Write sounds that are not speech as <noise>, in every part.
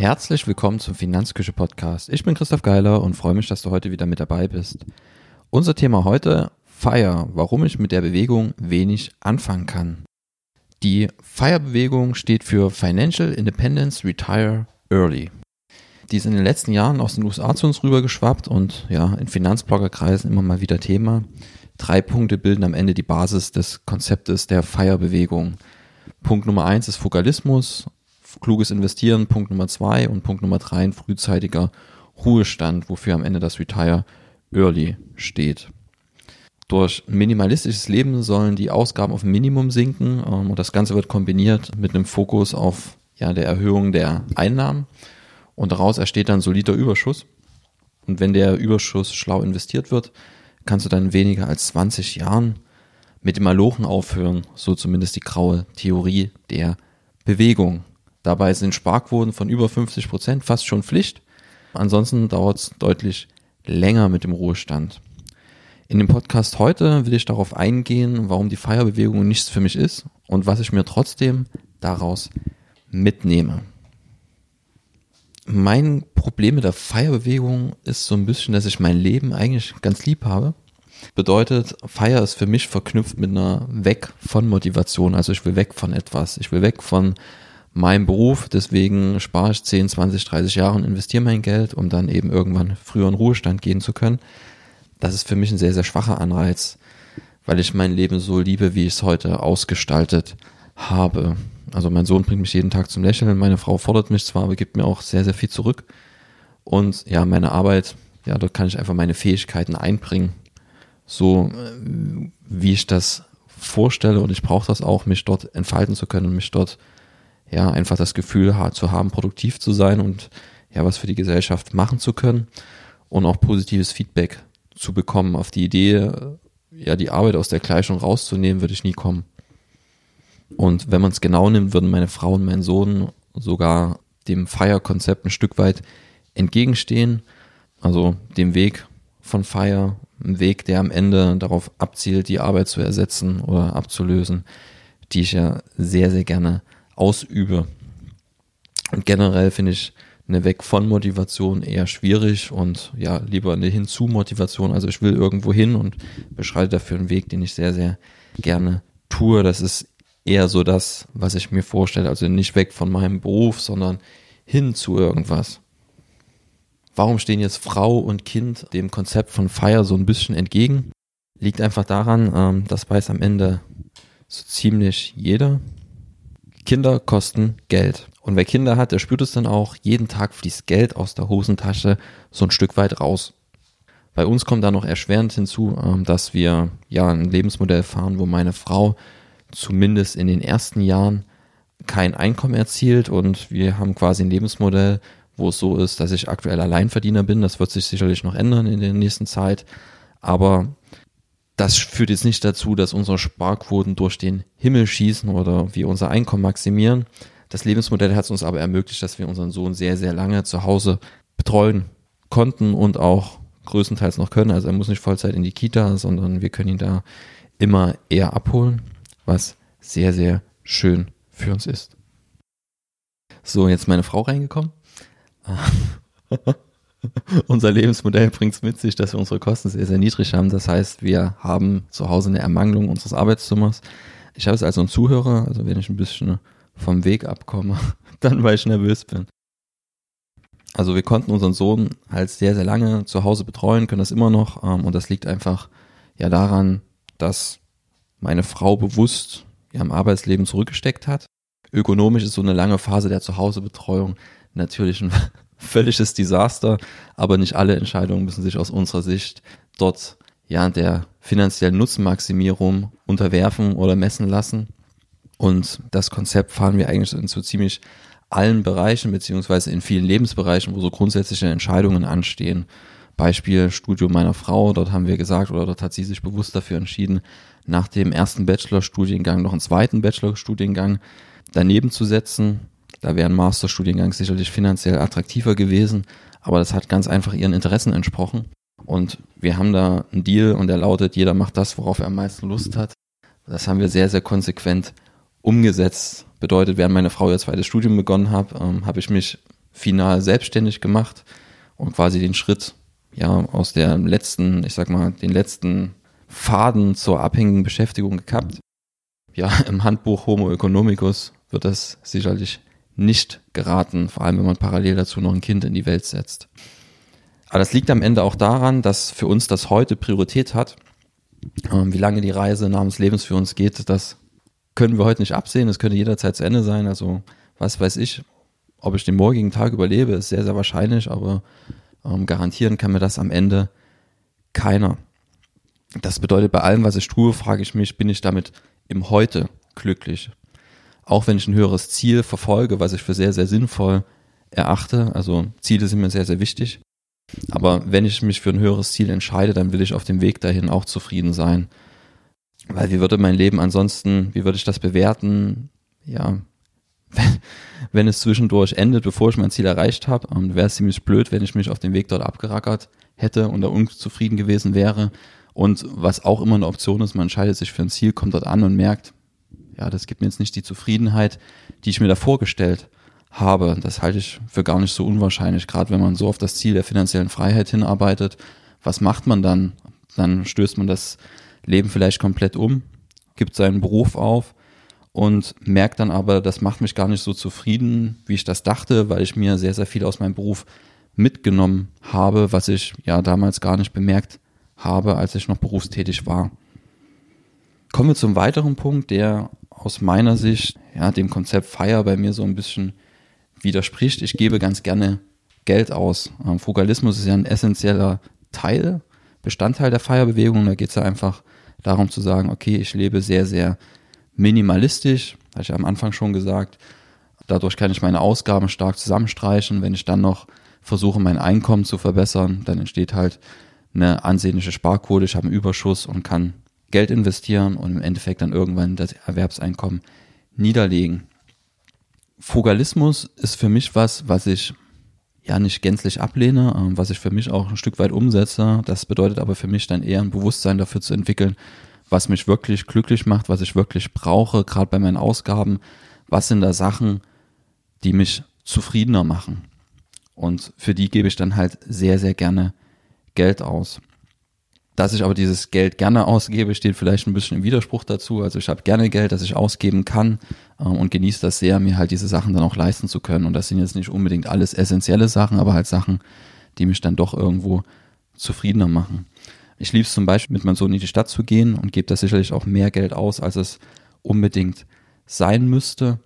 Herzlich willkommen zum Finanzküche Podcast. Ich bin Christoph Geiler und freue mich, dass du heute wieder mit dabei bist. Unser Thema heute FIRE, warum ich mit der Bewegung wenig anfangen kann. Die FIRE-Bewegung steht für Financial Independence Retire Early. Die ist in den letzten Jahren aus den USA zu uns rübergeschwappt und ja, in Finanzbloggerkreisen immer mal wieder Thema. Drei Punkte bilden am Ende die Basis des Konzeptes der FIRE-Bewegung. Punkt Nummer eins ist Fokalismus, kluges Investieren, Punkt Nummer zwei und Punkt Nummer drei ein frühzeitiger Ruhestand, wofür am Ende das Retire Early steht. Durch minimalistisches Leben sollen die Ausgaben auf Minimum sinken ähm, und das Ganze wird kombiniert mit einem Fokus auf ja, der Erhöhung der Einnahmen und daraus entsteht dann solider Überschuss. Und wenn der Überschuss schlau investiert wird, kannst du dann weniger als 20 Jahren mit dem Malochen aufhören, so zumindest die graue Theorie der Bewegung. Dabei sind Sparquoten von über 50 Prozent fast schon Pflicht. Ansonsten dauert es deutlich länger mit dem Ruhestand. In dem Podcast heute will ich darauf eingehen, warum die Feierbewegung nichts für mich ist und was ich mir trotzdem daraus mitnehme. Mein Problem mit der Feierbewegung ist so ein bisschen, dass ich mein Leben eigentlich ganz lieb habe. Bedeutet, Feier ist für mich verknüpft mit einer Weg von Motivation. Also ich will weg von etwas. Ich will weg von meinem Beruf. Deswegen spare ich 10, 20, 30 Jahre und investiere mein Geld, um dann eben irgendwann früher in Ruhestand gehen zu können. Das ist für mich ein sehr, sehr schwacher Anreiz, weil ich mein Leben so liebe, wie ich es heute ausgestaltet habe. Also mein Sohn bringt mich jeden Tag zum Lächeln, meine Frau fordert mich zwar, aber gibt mir auch sehr, sehr viel zurück. Und ja, meine Arbeit, ja, dort kann ich einfach meine Fähigkeiten einbringen. So äh, wie ich das vorstelle und ich brauche das auch, mich dort entfalten zu können und mich dort ja einfach das Gefühl zu haben, produktiv zu sein und ja was für die Gesellschaft machen zu können und auch positives Feedback zu bekommen. Auf die Idee, ja die Arbeit aus der Gleichung rauszunehmen, würde ich nie kommen. Und wenn man es genau nimmt, würden meine Frau und mein Sohn sogar dem Fire-Konzept ein Stück weit entgegenstehen. Also dem Weg von Fire, ein Weg, der am Ende darauf abzielt, die Arbeit zu ersetzen oder abzulösen, die ich ja sehr, sehr gerne ausübe. Und generell finde ich eine Weg von Motivation eher schwierig und ja, lieber eine Hinzu-Motivation. Also ich will irgendwo hin und beschreite dafür einen Weg, den ich sehr, sehr gerne tue. Das ist eher so das, was ich mir vorstelle. Also nicht weg von meinem Beruf, sondern hin zu irgendwas. Warum stehen jetzt Frau und Kind dem Konzept von Fire so ein bisschen entgegen? Liegt einfach daran, ähm, das weiß am Ende so ziemlich jeder. Kinder kosten Geld. Und wer Kinder hat, der spürt es dann auch, jeden Tag fließt Geld aus der Hosentasche so ein Stück weit raus. Bei uns kommt da noch erschwerend hinzu, ähm, dass wir ja ein Lebensmodell fahren, wo meine Frau zumindest in den ersten Jahren kein Einkommen erzielt und wir haben quasi ein Lebensmodell, wo es so ist, dass ich aktuell Alleinverdiener bin. Das wird sich sicherlich noch ändern in der nächsten Zeit. Aber das führt jetzt nicht dazu, dass unsere Sparquoten durch den Himmel schießen oder wir unser Einkommen maximieren. Das Lebensmodell hat es uns aber ermöglicht, dass wir unseren Sohn sehr, sehr lange zu Hause betreuen konnten und auch größtenteils noch können. Also er muss nicht Vollzeit in die Kita, sondern wir können ihn da immer eher abholen was sehr, sehr schön für uns ist. So, jetzt meine Frau reingekommen. <laughs> <laughs> Unser Lebensmodell bringt es mit sich, dass wir unsere Kosten sehr, sehr niedrig haben. Das heißt, wir haben zu Hause eine Ermangelung unseres Arbeitszimmers. Ich habe es also einen Zuhörer, also wenn ich ein bisschen vom Weg abkomme, <laughs> dann weil ich nervös bin. Also wir konnten unseren Sohn halt sehr, sehr lange zu Hause betreuen, können das immer noch. Ähm, und das liegt einfach ja daran, dass meine Frau bewusst ja, im Arbeitsleben zurückgesteckt hat. Ökonomisch ist so eine lange Phase der Zuhausebetreuung natürlich ein völliges Desaster, aber nicht alle Entscheidungen müssen sich aus unserer Sicht dort ja der finanziellen Nutzenmaximierung unterwerfen oder messen lassen. Und das Konzept fahren wir eigentlich in so ziemlich allen Bereichen, beziehungsweise in vielen Lebensbereichen, wo so grundsätzliche Entscheidungen anstehen. Beispiel Studium meiner Frau, dort haben wir gesagt, oder dort hat sie sich bewusst dafür entschieden, nach dem ersten Bachelorstudiengang noch einen zweiten Bachelorstudiengang daneben zu setzen. Da wäre ein Masterstudiengang sicherlich finanziell attraktiver gewesen, aber das hat ganz einfach ihren Interessen entsprochen. Und wir haben da einen Deal und der lautet, jeder macht das, worauf er am meisten Lust hat. Das haben wir sehr, sehr konsequent umgesetzt. Bedeutet, während meine Frau ihr zweites Studium begonnen hat, ähm, habe ich mich final selbstständig gemacht und quasi den Schritt ja aus der letzten, ich sag mal, den letzten Faden zur abhängigen Beschäftigung gekappt. Ja, im Handbuch Homo economicus wird das sicherlich nicht geraten, vor allem wenn man parallel dazu noch ein Kind in die Welt setzt. Aber das liegt am Ende auch daran, dass für uns das heute Priorität hat. Ähm, wie lange die Reise namens Lebens für uns geht, das können wir heute nicht absehen. Es könnte jederzeit zu Ende sein. Also was weiß ich, ob ich den morgigen Tag überlebe, ist sehr, sehr wahrscheinlich, aber ähm, garantieren kann mir das am Ende keiner. Das bedeutet, bei allem, was ich tue, frage ich mich, bin ich damit im Heute glücklich? Auch wenn ich ein höheres Ziel verfolge, was ich für sehr, sehr sinnvoll erachte, also Ziele sind mir sehr, sehr wichtig. Aber wenn ich mich für ein höheres Ziel entscheide, dann will ich auf dem Weg dahin auch zufrieden sein. Weil wie würde mein Leben ansonsten, wie würde ich das bewerten? Ja, <laughs> wenn, es zwischendurch endet, bevor ich mein Ziel erreicht habe, ähm, wäre es ziemlich blöd, wenn ich mich auf dem Weg dort abgerackert hätte und da unzufrieden gewesen wäre. Und was auch immer eine Option ist, man entscheidet sich für ein Ziel, kommt dort an und merkt, ja, das gibt mir jetzt nicht die Zufriedenheit, die ich mir da vorgestellt habe. Das halte ich für gar nicht so unwahrscheinlich, gerade wenn man so auf das Ziel der finanziellen Freiheit hinarbeitet. Was macht man dann? Dann stößt man das Leben vielleicht komplett um, gibt seinen Beruf auf und merkt dann aber, das macht mich gar nicht so zufrieden, wie ich das dachte, weil ich mir sehr, sehr viel aus meinem Beruf mitgenommen habe, was ich ja damals gar nicht bemerkt habe, als ich noch berufstätig war. Kommen wir zum weiteren Punkt, der aus meiner Sicht ja dem Konzept Feier bei mir so ein bisschen widerspricht. Ich gebe ganz gerne Geld aus. Ähm, Frugalismus ist ja ein essentieller Teil, Bestandteil der Feierbewegung. Da geht es ja einfach darum zu sagen, okay, ich lebe sehr, sehr minimalistisch, hatte ich ja am Anfang schon gesagt. Dadurch kann ich meine Ausgaben stark zusammenstreichen. Wenn ich dann noch versuche, mein Einkommen zu verbessern, dann entsteht halt eine ansehnliche Sparquote. Ich habe einen Überschuss und kann Geld investieren und im Endeffekt dann irgendwann das Erwerbseinkommen niederlegen. Frugalismus ist für mich was, was ich ja nicht gänzlich ablehne, ähm, was ich für mich auch ein Stück weit umsetze. Das bedeutet aber für mich dann eher ein Bewusstsein dafür zu entwickeln, was mich wirklich glücklich macht, was ich wirklich brauche, gerade bei meinen Ausgaben. Was sind da Sachen, die mich zufriedener machen? Und für die gebe ich dann halt sehr, sehr gerne Geld aus. Dass ich aber dieses Geld gerne ausgebe, steht vielleicht ein bisschen im Widerspruch dazu. Also ich habe gerne Geld, das ich ausgeben kann äh, und genieße das sehr, mir halt diese Sachen dann auch leisten zu können. Und das sind jetzt nicht unbedingt alles essentielle Sachen, aber halt Sachen, die mich dann doch irgendwo zufriedener machen. Ich liebe es zum Beispiel, mit meinem Sohn in die Stadt zu gehen und gebe da sicherlich auch mehr Geld aus, als es unbedingt sein müsste.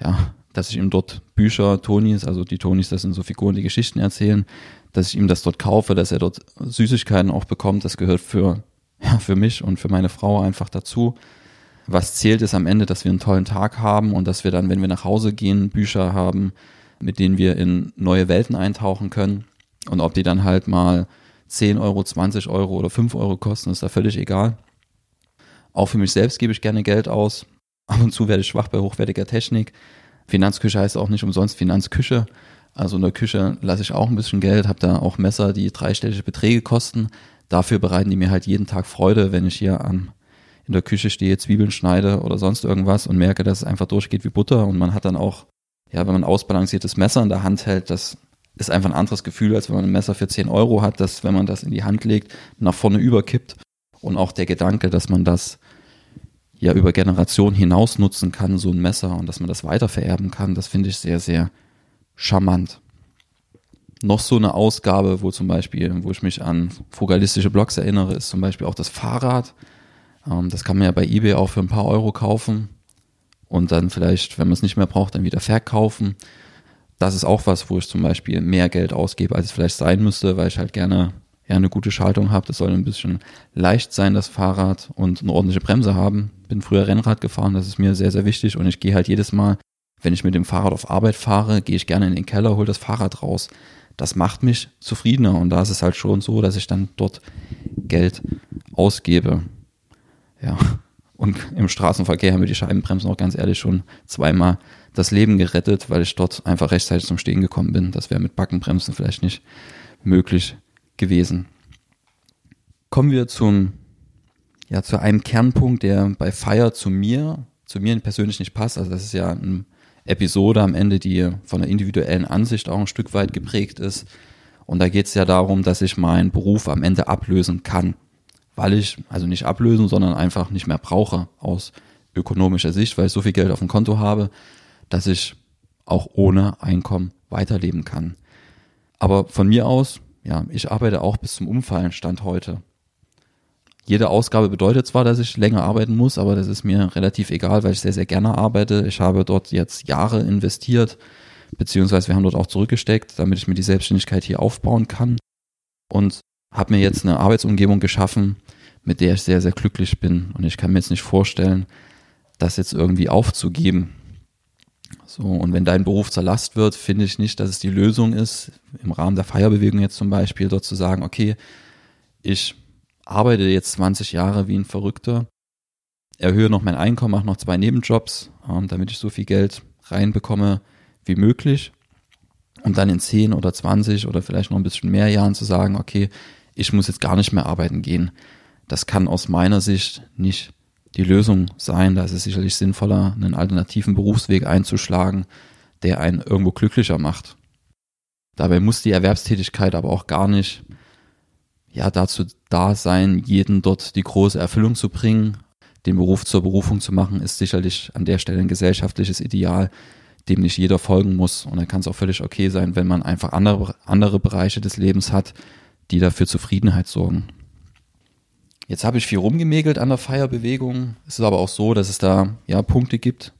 Ja, dass ich ihm dort Bücher, Tonis, also die Tonis, das sind so Figuren, die Geschichten erzählen, dass ich ihm das dort kaufe, dass er dort Süßigkeiten auch bekommt, das gehört für, <laughs> ja, für mich und für meine Frau einfach dazu. Was zählt ist am Ende, dass wir einen tollen Tag haben und dass wir dann, wenn wir nach Hause gehen, Bücher haben, mit denen wir in neue Welten eintauchen können. Und ob die dann halt mal 10 Euro, 20 Euro oder 5 Euro kosten, ist da völlig egal. Auch für mich selbst gebe ich gerne Geld aus. Ab und zu werde ich schwach bei hochwertiger Technik. Finanzküche heißt auch nicht umsonst Finanzküche. Also in der Küche lasse ich auch ein bisschen Geld, habe da auch Messer, die dreistellige Beträge kosten. Dafür bereiten die mir halt jeden Tag Freude, wenn ich hier am, in der Küche stehe, Zwiebeln schneide oder sonst irgendwas und merke, dass es einfach durchgeht wie Butter. Und man hat dann auch, ja, wenn man ein ausbalanciertes Messer in der Hand hält, das ist einfach ein anderes Gefühl, als wenn man ein Messer für 10 Euro hat, dass wenn man das in die Hand legt, nach vorne überkippt. Und auch der Gedanke, dass man das ja über Generationen hinaus nutzen kann, so ein Messer, und dass man das weitervererben kann, das finde ich sehr, sehr charmant. Noch so eine Ausgabe, wo zum Beispiel, wo ich mich an frugalistische Blogs erinnere, ist zum Beispiel auch das Fahrrad. Ähm, das kann man ja bei eBay auch für ein paar Euro kaufen und dann vielleicht, wenn man es nicht mehr braucht, dann wieder verkaufen das ist auch was, wo ich zum Beispiel mehr Geld ausgebe, als es vielleicht sein müsste, weil ich halt gerne ja, eine gute Schaltung habe. Das soll ein bisschen leicht sein, das Fahrrad und eine ordentliche Bremse haben. Bin früher Rennrad gefahren, das ist mir sehr, sehr wichtig und ich gehe halt jedes Mal, wenn ich mit dem Fahrrad auf Arbeit fahre, gehe ich gerne in den Keller, hole das Fahrrad raus. Das macht mich zufriedener und da ist es halt schon so, dass ich dann dort Geld ausgebe. Ja, und im Straßenverkehr haben wir die Scheibenbremsen auch ganz ehrlich schon zweimal das Leben gerettet, weil ich dort einfach rechtzeitig zum Stehen gekommen bin. Das wäre mit Backenbremsen vielleicht nicht möglich gewesen. Kommen wir zum, ja, zu einem Kernpunkt, der bei Fire zu mir, zu mir persönlich nicht passt. Also das ist ja ein Episode am Ende, die von der individuellen Ansicht auch ein Stück weit geprägt ist. Und da geht es ja darum, dass ich meinen Beruf am Ende ablösen kann, weil ich, also nicht ablösen, sondern einfach nicht mehr brauche aus ökonomischer Sicht, weil ich so viel Geld auf dem Konto habe, dass ich auch ohne Einkommen weiterleben kann. Aber von mir aus, ja, ich arbeite auch bis zum Umfallen Stand heute. Jede Ausgabe bedeutet zwar, dass ich länger arbeiten muss, aber das ist mir relativ egal, weil ich sehr, sehr gerne arbeite. Ich habe dort jetzt Jahre investiert, beziehungsweise wir haben dort auch zurückgesteckt, damit ich mir die Selbstständigkeit hier aufbauen kann und habe mir jetzt eine Arbeitsumgebung geschaffen, mit der ich sehr, sehr glücklich bin und ich kann mir jetzt nicht vorstellen, das jetzt irgendwie aufzugeben. So, und wenn dein Beruf zur Last wird, finde ich nicht, dass es die Lösung ist, im Rahmen der Feierbewegung jetzt zum Beispiel, dort zu sagen, okay, ich arbeite jetzt 20 Jahre wie ein Verrückter, erhöhe noch mein Einkommen, mache noch zwei Nebenjobs, ähm, damit ich so viel Geld reinbekomme wie möglich. Und dann in 10 oder 20 oder vielleicht noch ein bisschen mehr Jahren zu sagen, okay, ich muss jetzt gar nicht mehr arbeiten gehen. Das kann aus meiner Sicht nicht die Lösung sein. Da ist es sicherlich sinnvoller, einen alternativen Berufsweg einzuschlagen, der einen irgendwo glücklicher macht. Dabei muss die Erwerbstätigkeit aber auch gar nicht ja dazu da sein, jeden dort die große Erfüllung zu bringen. Den Beruf zur Berufung zu machen, ist sicherlich an der Stelle ein gesellschaftliches Ideal, dem nicht jeder folgen muss. Und dann kann es auch völlig okay sein, wenn man einfach andere, andere Bereiche des Lebens hat, die dafür Zufriedenheit sorgen. Jetzt habe ich viel rumgemägelt an der Feierbewegung. Es ist aber auch so, dass es da ja Punkte gibt,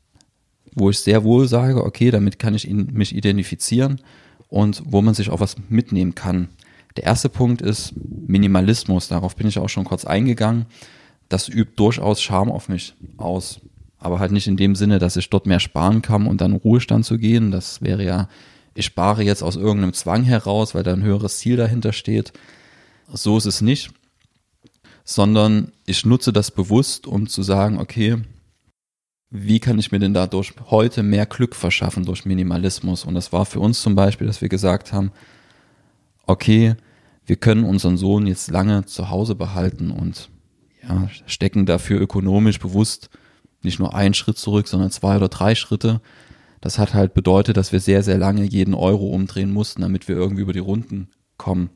wo ich sehr wohl sage, okay, damit kann ich mich identifizieren und wo man sich auch was mitnehmen kann. Der erste Punkt ist Minimalismus. Darauf bin ich auch schon kurz eingegangen. Das übt durchaus Charme auf mich aus. Aber halt nicht in dem Sinne, dass ich dort mehr sparen kann und dann in Ruhestand zu gehen. Das wäre ja, ich spare jetzt aus irgendeinem Zwang heraus, weil da ein höheres Ziel dahinter steht. So ist es nicht. Sondern ich nutze das bewusst, um zu sagen, okay, wie kann ich mir denn dadurch heute mehr Glück verschaffen durch Minimalismus? Und das war für uns zum Beispiel, dass wir gesagt haben, okay, wir können unseren Sohn jetzt lange zu Hause behalten und ja, stecken dafür ökonomisch bewusst nicht nur einen Schritt zurück, sondern zwei oder drei Schritte. Das hat halt bedeutet, dass wir sehr, sehr lange jeden Euro umdrehen mussten, damit wir irgendwie über die Runden kommen.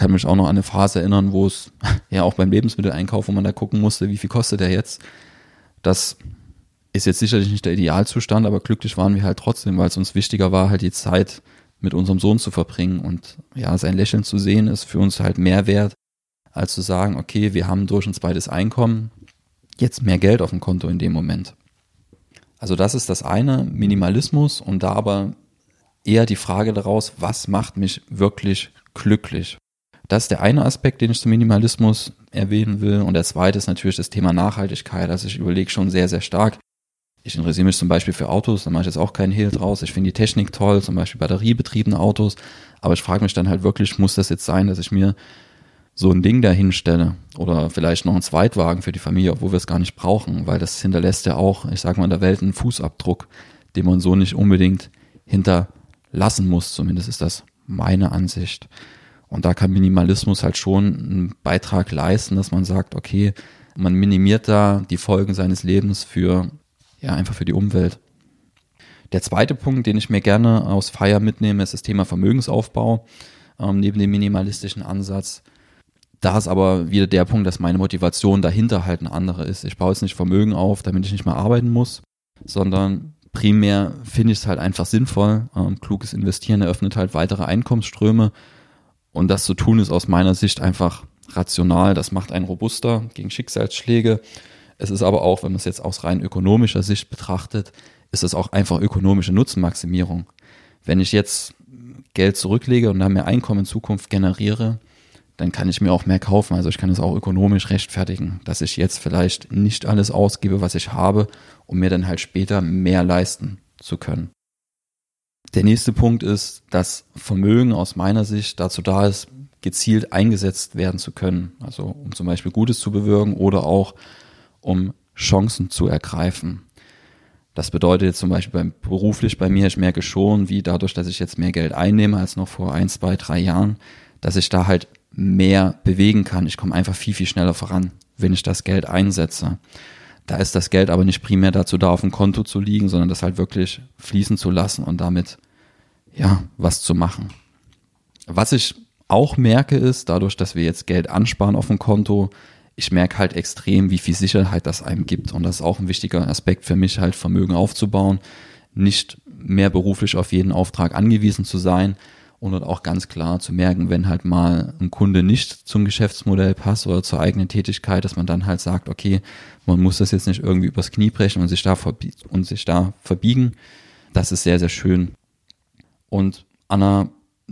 Kann mich auch noch an eine Phase erinnern, wo es <laughs> ja auch beim Lebensmitteleinkauf, wo man da gucken musste, wie viel kostet der jetzt. Das ist jetzt sicherlich nicht der Idealzustand, aber glücklich waren wir halt trotzdem, weil es uns wichtiger war, halt die Zeit mit unserem Sohn zu verbringen und ja, sein Lächeln zu sehen, ist für uns halt mehr wert, als zu sagen, okay, wir haben durch uns beides Einkommen, jetzt mehr Geld auf dem Konto in dem Moment. Also das ist das eine, Minimalismus und da aber eher die Frage daraus, was macht mich wirklich glücklich? Das ist der eine Aspekt, den ich zum Minimalismus erwähnen will. Und der zweite ist natürlich das Thema Nachhaltigkeit. Also ich überlege schon sehr, sehr stark, ich interessiere mich zum Beispiel für Autos, da mache ich jetzt auch keinen Hehl draus. Ich finde die Technik toll, zum Beispiel batteriebetriebene Autos. Aber ich frage mich dann halt wirklich, muss das jetzt sein, dass ich mir so ein Ding dahin stelle oder vielleicht noch einen Zweitwagen für die Familie, obwohl wir es gar nicht brauchen, weil das hinterlässt ja auch, ich sage mal, in der Welt einen Fußabdruck, den man so nicht unbedingt hinterlassen muss. Zumindest ist das meine Ansicht. Und da kann Minimalismus halt schon einen Beitrag leisten, dass man sagt, okay, man minimiert da die Folgen seines Lebens für ja, einfach für die Umwelt. Der zweite Punkt, den ich mir gerne aus Feier mitnehme, ist das Thema Vermögensaufbau, ähm, neben dem minimalistischen Ansatz. Da ist aber wieder der Punkt, dass meine Motivation dahinter halt eine andere ist. Ich baue jetzt nicht Vermögen auf, damit ich nicht mehr arbeiten muss, sondern primär finde ich es halt einfach sinnvoll. Ähm, kluges Investieren eröffnet halt weitere Einkommensströme. Und das zu tun ist aus meiner Sicht einfach rational. Das macht einen robuster gegen Schicksalsschläge es ist aber auch, wenn man es jetzt aus rein ökonomischer Sicht betrachtet, ist es auch einfach ökonomische Nutzenmaximierung. Wenn ich jetzt Geld zurücklege und dann mehr Einkommen in Zukunft generiere, dann kann ich mir auch mehr kaufen. Also ich kann es auch ökonomisch rechtfertigen, dass ich jetzt vielleicht nicht alles ausgebe, was ich habe, um mir dann halt später mehr leisten zu können. Der nächste Punkt ist, dass Vermögen aus meiner Sicht dazu da ist, gezielt eingesetzt werden zu können. Also um zum Beispiel Gutes zu bewirken oder auch um Chancen zu ergreifen. Das bedeutet jetzt zum Beispiel beim, beruflich bei mir, ich merke schon, wie dadurch, dass ich jetzt mehr Geld einnehme als noch vor ein, zwei, drei Jahren, dass ich da halt mehr bewegen kann. Ich komme einfach viel, viel schneller voran, wenn ich das Geld einsetze. Da ist das Geld aber nicht primär dazu da, auf dem Konto zu liegen, sondern das halt wirklich fließen zu lassen und damit, ja, was zu machen. Was ich auch merke ist, dadurch, dass wir jetzt Geld ansparen auf dem Konto, ich merke halt extrem, wie viel Sicherheit das einem gibt. Und das ist auch ein wichtiger Aspekt für mich, halt Vermögen aufzubauen, nicht mehr beruflich auf jeden Auftrag angewiesen zu sein und auch ganz klar zu merken, wenn halt mal ein Kunde nicht zum Geschäftsmodell passt oder zur eigenen Tätigkeit, dass man dann halt sagt, okay, man muss das jetzt nicht irgendwie übers Knie brechen und sich da, und sich da verbiegen. Das ist sehr, sehr schön. Und an einer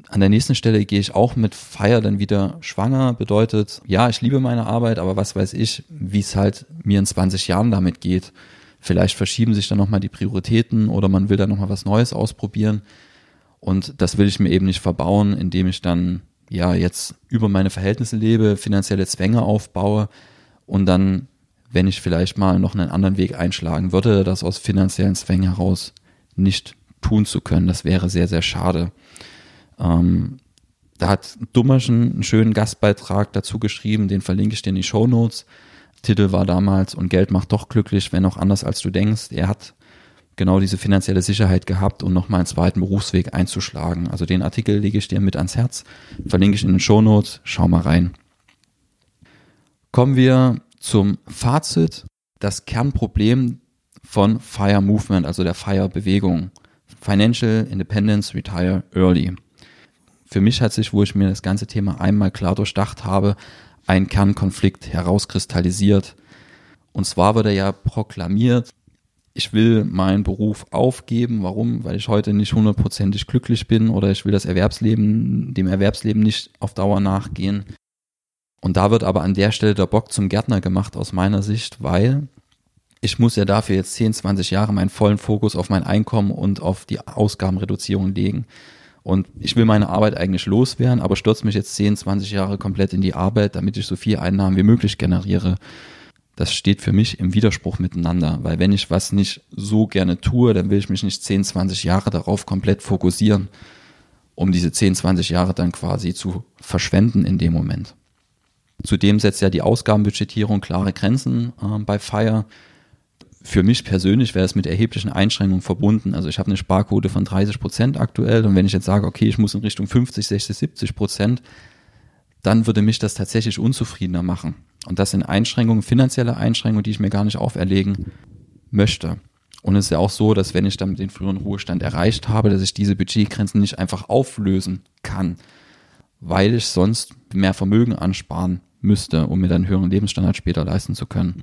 an der nächsten Stelle gehe ich auch mit Feier dann wieder schwanger. Bedeutet, ja, ich liebe meine Arbeit, aber was weiß ich, wie es halt mir in 20 Jahren damit geht. Vielleicht verschieben sich dann nochmal die Prioritäten oder man will dann nochmal was Neues ausprobieren. Und das will ich mir eben nicht verbauen, indem ich dann ja jetzt über meine Verhältnisse lebe, finanzielle Zwänge aufbaue und dann, wenn ich vielleicht mal noch einen anderen Weg einschlagen würde, das aus finanziellen Zwängen heraus nicht tun zu können. Das wäre sehr, sehr schade. Ähm, da hat Dummerschen einen schönen Gastbeitrag dazu geschrieben, den verlinke ich dir in die Show Notes. Titel war damals Und Geld macht doch glücklich, wenn auch anders als du denkst. Er hat genau diese finanzielle Sicherheit gehabt, um nochmal einen zweiten Berufsweg einzuschlagen. Also den Artikel lege ich dir mit ans Herz, verlinke ich in den Show Notes, schau mal rein. Kommen wir zum Fazit. Das Kernproblem von Fire Movement, also der Fire Bewegung. Financial Independence Retire Early für mich hat sich, wo ich mir das ganze Thema einmal klar durchdacht habe, ein Kernkonflikt herauskristallisiert. Und zwar wurde ja proklamiert, ich will meinen Beruf aufgeben. Warum? Weil ich heute nicht hundertprozentig glücklich bin oder ich will das Erwerbsleben, dem Erwerbsleben nicht auf Dauer nachgehen. Und da wird aber an der Stelle der Bock zum Gärtner gemacht aus meiner Sicht, weil ich muss ja dafür jetzt 10, 20 Jahre meinen vollen Fokus auf mein Einkommen und auf die Ausgabenreduzierung legen. Und ich will meine Arbeit eigentlich loswerden, aber stürze mich jetzt 10, 20 Jahre komplett in die Arbeit, damit ich so viel Einnahmen wie möglich generiere. Das steht für mich im Widerspruch miteinander, weil wenn ich was nicht so gerne tue, dann will ich mich nicht 10, 20 Jahre darauf komplett fokussieren, um diese 10, 20 Jahre dann quasi zu verschwenden in dem Moment. Zudem setzt ja die Ausgabenbudgetierung klare Grenzen äh, bei Fire für mich persönlich wäre es mit erheblichen Einschränkungen verbunden. Also ich habe eine Sparquote von 30 Prozent aktuell und wenn ich jetzt sage, okay, ich muss in Richtung 50, 60, 70 Prozent, dann würde mich das tatsächlich unzufriedener machen. Und das sind Einschränkungen, finanzielle Einschränkungen, die ich mir gar nicht auferlegen möchte. Und es ist ja auch so, dass wenn ich dann den früheren Ruhestand erreicht habe, dass ich diese Budgetgrenzen nicht einfach auflösen kann, weil ich sonst mehr Vermögen ansparen müsste, um mir dann einen höheren Lebensstandard später leisten zu können.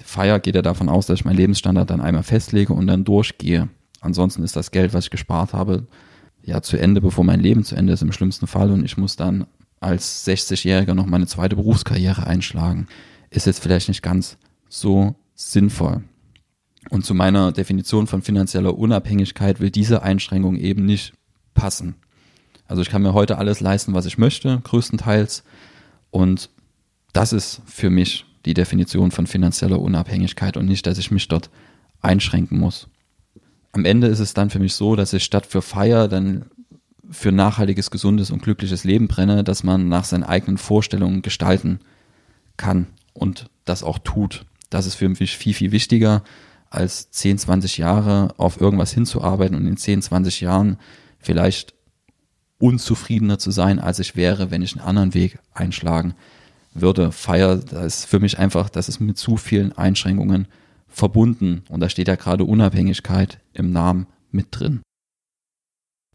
Feier geht ja davon aus, dass ich meinen Lebensstandard dann einmal festlege und dann durchgehe. Ansonsten ist das Geld, was ich gespart habe, ja zu Ende, bevor mein Leben zu Ende ist im schlimmsten Fall und ich muss dann als 60-Jähriger noch meine zweite Berufskarriere einschlagen. Ist jetzt vielleicht nicht ganz so sinnvoll. Und zu meiner Definition von finanzieller Unabhängigkeit will diese Einschränkung eben nicht passen. Also ich kann mir heute alles leisten, was ich möchte, größtenteils. Und das ist für mich die Definition von finanzieller Unabhängigkeit und nicht, dass ich mich dort einschränken muss. Am Ende ist es dann für mich so, dass ich statt für Feier dann für nachhaltiges, gesundes und glückliches Leben brenne, dass man nach seinen eigenen Vorstellungen gestalten kann und das auch tut. Das ist für mich viel, viel wichtiger, als 10, 20 Jahre auf irgendwas hinzuarbeiten und in 10, 20 Jahren vielleicht unzufriedener zu sein, als ich wäre, wenn ich einen anderen Weg einschlagen würde. Fire, das ist für mich einfach, das ist mit zu vielen Einschränkungen verbunden. Und da steht ja gerade Unabhängigkeit im Namen mit drin.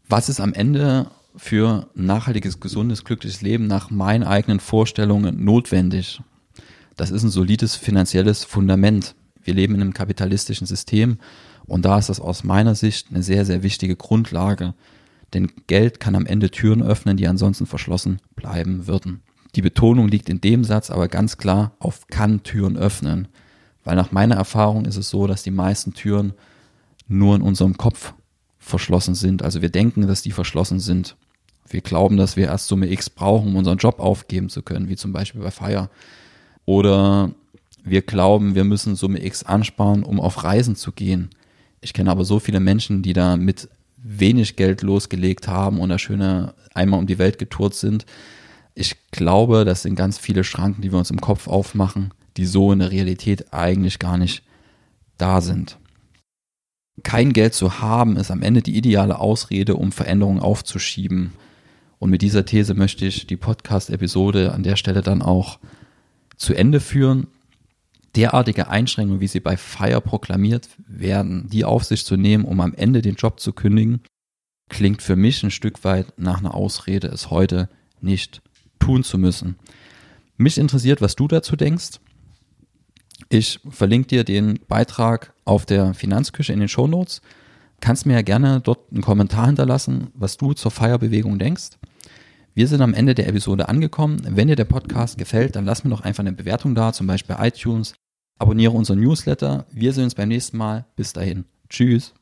Was ist am Ende für nachhaltiges, gesundes, glückliches Leben nach meinen eigenen Vorstellungen notwendig? Das ist ein solides finanzielles Fundament. Wir leben in einem kapitalistischen System und da ist das aus meiner Sicht eine sehr, sehr wichtige Grundlage. Denn Geld kann am Ende Türen öffnen, die ansonsten verschlossen bleiben würden. Die Betonung liegt in dem Satz aber ganz klar auf kann Türen öffnen. Weil nach meiner Erfahrung ist es so, dass die meisten Türen nur in unserem Kopf verschlossen sind. Also wir denken, dass die verschlossen sind. Wir glauben, dass wir erst Summe X brauchen, um unseren Job aufgeben zu können, wie zum Beispiel bei Fire. Oder wir glauben, wir müssen Summe X ansparen, um auf Reisen zu gehen. Ich kenne aber so viele Menschen, die da mit wenig Geld losgelegt haben und da schöne einmal um die Welt getourt sind, ich glaube, das sind ganz viele Schranken, die wir uns im Kopf aufmachen, die so in der Realität eigentlich gar nicht da sind. Kein Geld zu haben ist am Ende die ideale Ausrede, um Veränderungen aufzuschieben. Und mit dieser These möchte ich die Podcast-Episode an der Stelle dann auch zu Ende führen. Derartige Einschränkungen, wie sie bei Fire proklamiert werden, die auf sich zu nehmen, um am Ende den Job zu kündigen, klingt für mich ein Stück weit nach einer Ausrede, es heute nicht tun zu müssen. Mich interessiert, was du dazu denkst. Ich verlinke dir den Beitrag auf der Finanzküche in den Show Notes. Kannst mir ja gerne dort einen Kommentar hinterlassen, was du zur Feierbewegung denkst. Wir sind am Ende der Episode angekommen. Wenn dir der Podcast gefällt, dann lass mir doch einfach eine Bewertung da, zum Beispiel bei iTunes. Abonniere unseren Newsletter. Wir sehen uns beim nächsten Mal. Bis dahin. Tschüss.